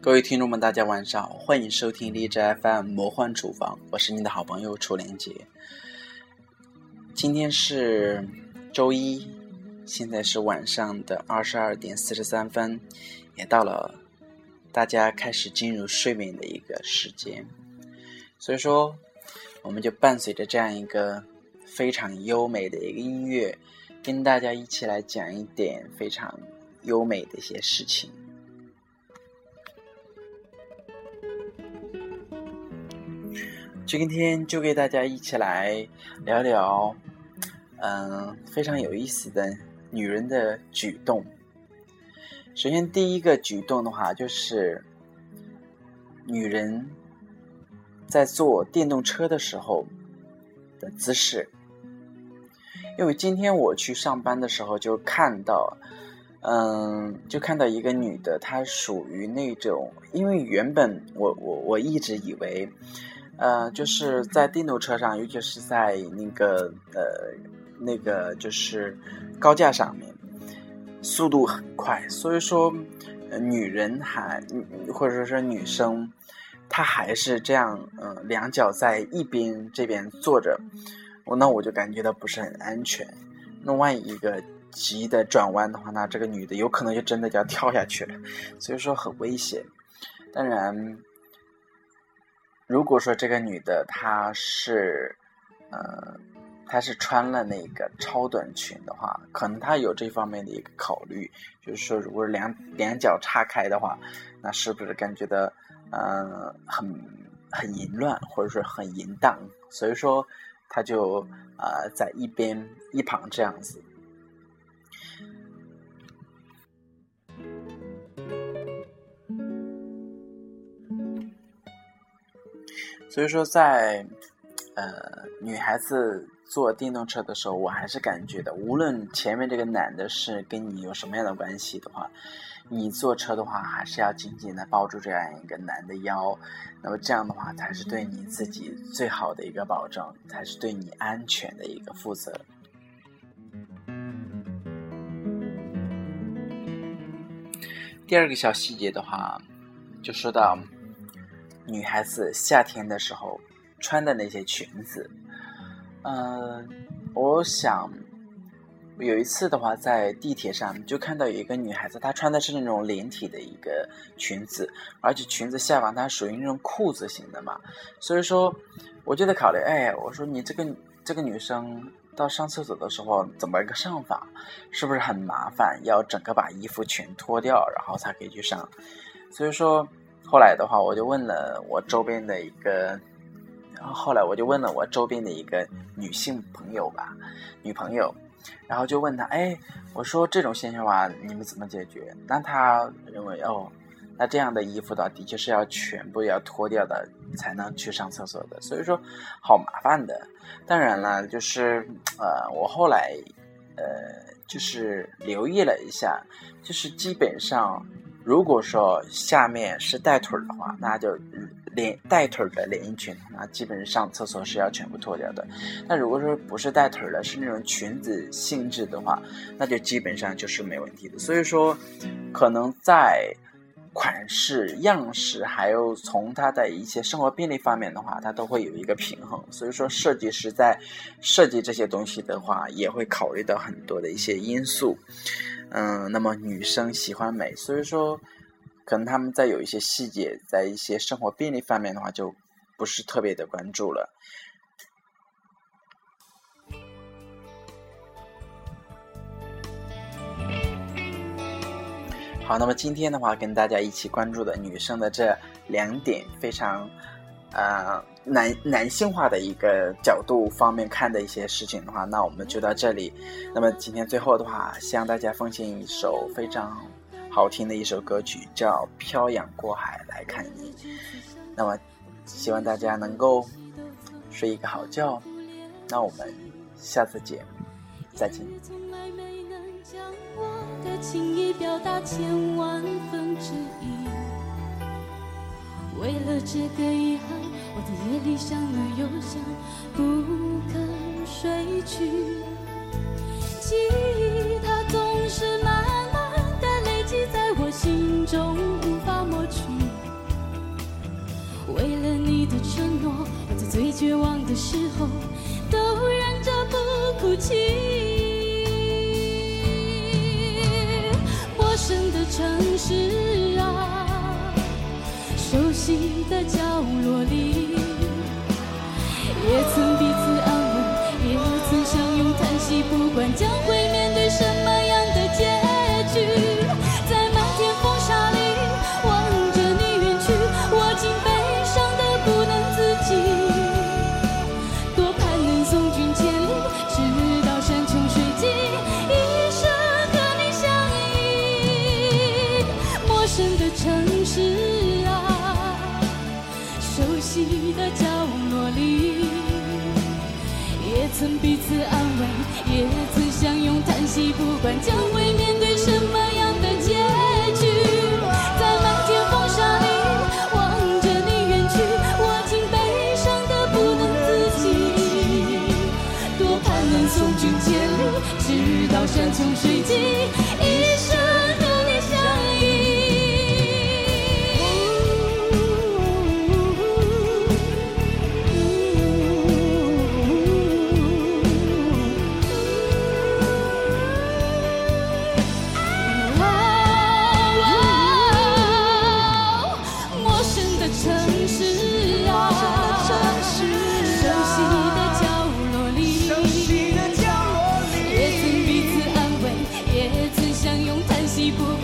各位听众们，大家晚上好，欢迎收听荔枝 FM 魔幻厨房，我是你的好朋友楚连杰。今天是周一，现在是晚上的二十二点四十三分，也到了大家开始进入睡眠的一个时间，所以说，我们就伴随着这样一个非常优美的一个音乐，跟大家一起来讲一点非常优美的一些事情。今天就给大家一起来聊聊，嗯，非常有意思的女人的举动。首先，第一个举动的话，就是女人在坐电动车的时候的姿势。因为今天我去上班的时候就看到，嗯，就看到一个女的，她属于那种，因为原本我我我一直以为。呃，就是在电动车上，尤其是在那个呃那个就是高架上面，速度很快，所以说女人还或者说是女生，她还是这样，嗯，两脚在一边这边坐着，我那我就感觉到不是很安全。那万一一个急的转弯的话，那这个女的有可能就真的就要跳下去了，所以说很危险。当然。如果说这个女的她是，呃，她是穿了那个超短裙的话，可能她有这方面的一个考虑，就是说，如果两两脚岔开的话，那是不是感觉到，嗯，很很淫乱，或者说很淫荡？所以说，她就呃在一边一旁这样子。所以说，在呃女孩子坐电动车的时候，我还是感觉的，无论前面这个男的是跟你有什么样的关系的话，你坐车的话，还是要紧紧的抱住这样一个男的腰，那么这样的话，才是对你自己最好的一个保证，才是对你安全的一个负责。第二个小细节的话，就说到。女孩子夏天的时候穿的那些裙子，嗯，我想有一次的话，在地铁上就看到有一个女孩子，她穿的是那种连体的一个裙子，而且裙子下方它属于那种裤子型的嘛，所以说我就在考虑，哎，我说你这个这个女生到上厕所的时候怎么一个上法，是不是很麻烦？要整个把衣服全脱掉，然后才可以去上，所以说。后来的话，我就问了我周边的一个，然后后来我就问了我周边的一个女性朋友吧，女朋友，然后就问她，哎，我说这种现象话，你们怎么解决？那她认为，哦，那这样的衣服的的确是要全部要脱掉的，才能去上厕所的，所以说好麻烦的。当然了，就是呃，我后来呃，就是留意了一下，就是基本上。如果说下面是带腿的话，那就连带腿的连衣裙，那基本上上厕所是要全部脱掉的。那如果说不是带腿的，是那种裙子性质的话，那就基本上就是没问题的。所以说，可能在款式、样式，还有从它的一些生活便利方面的话，它都会有一个平衡。所以说，设计师在设计这些东西的话，也会考虑到很多的一些因素。嗯，那么女生喜欢美，所以说，可能他们在有一些细节，在一些生活便利方面的话，就不是特别的关注了。好，那么今天的话，跟大家一起关注的女生的这两点非常。呃，男男性化的一个角度方面看的一些事情的话，那我们就到这里。那么今天最后的话，向大家奉献一首非常好听的一首歌曲，叫《漂洋过海来看你》。那么希望大家能够睡一个好觉。那我们下次见，再见。将我的情意表达千万分之一，为了这个遗憾，我在夜里想了又想，不肯睡去。记忆它总是慢慢的累积在我心中，无法抹去。为了你的承诺，我在最绝望的时候都忍着不哭泣。城市啊熟悉的角曾彼此安慰也曾相拥叹息不管将会面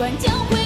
Cháu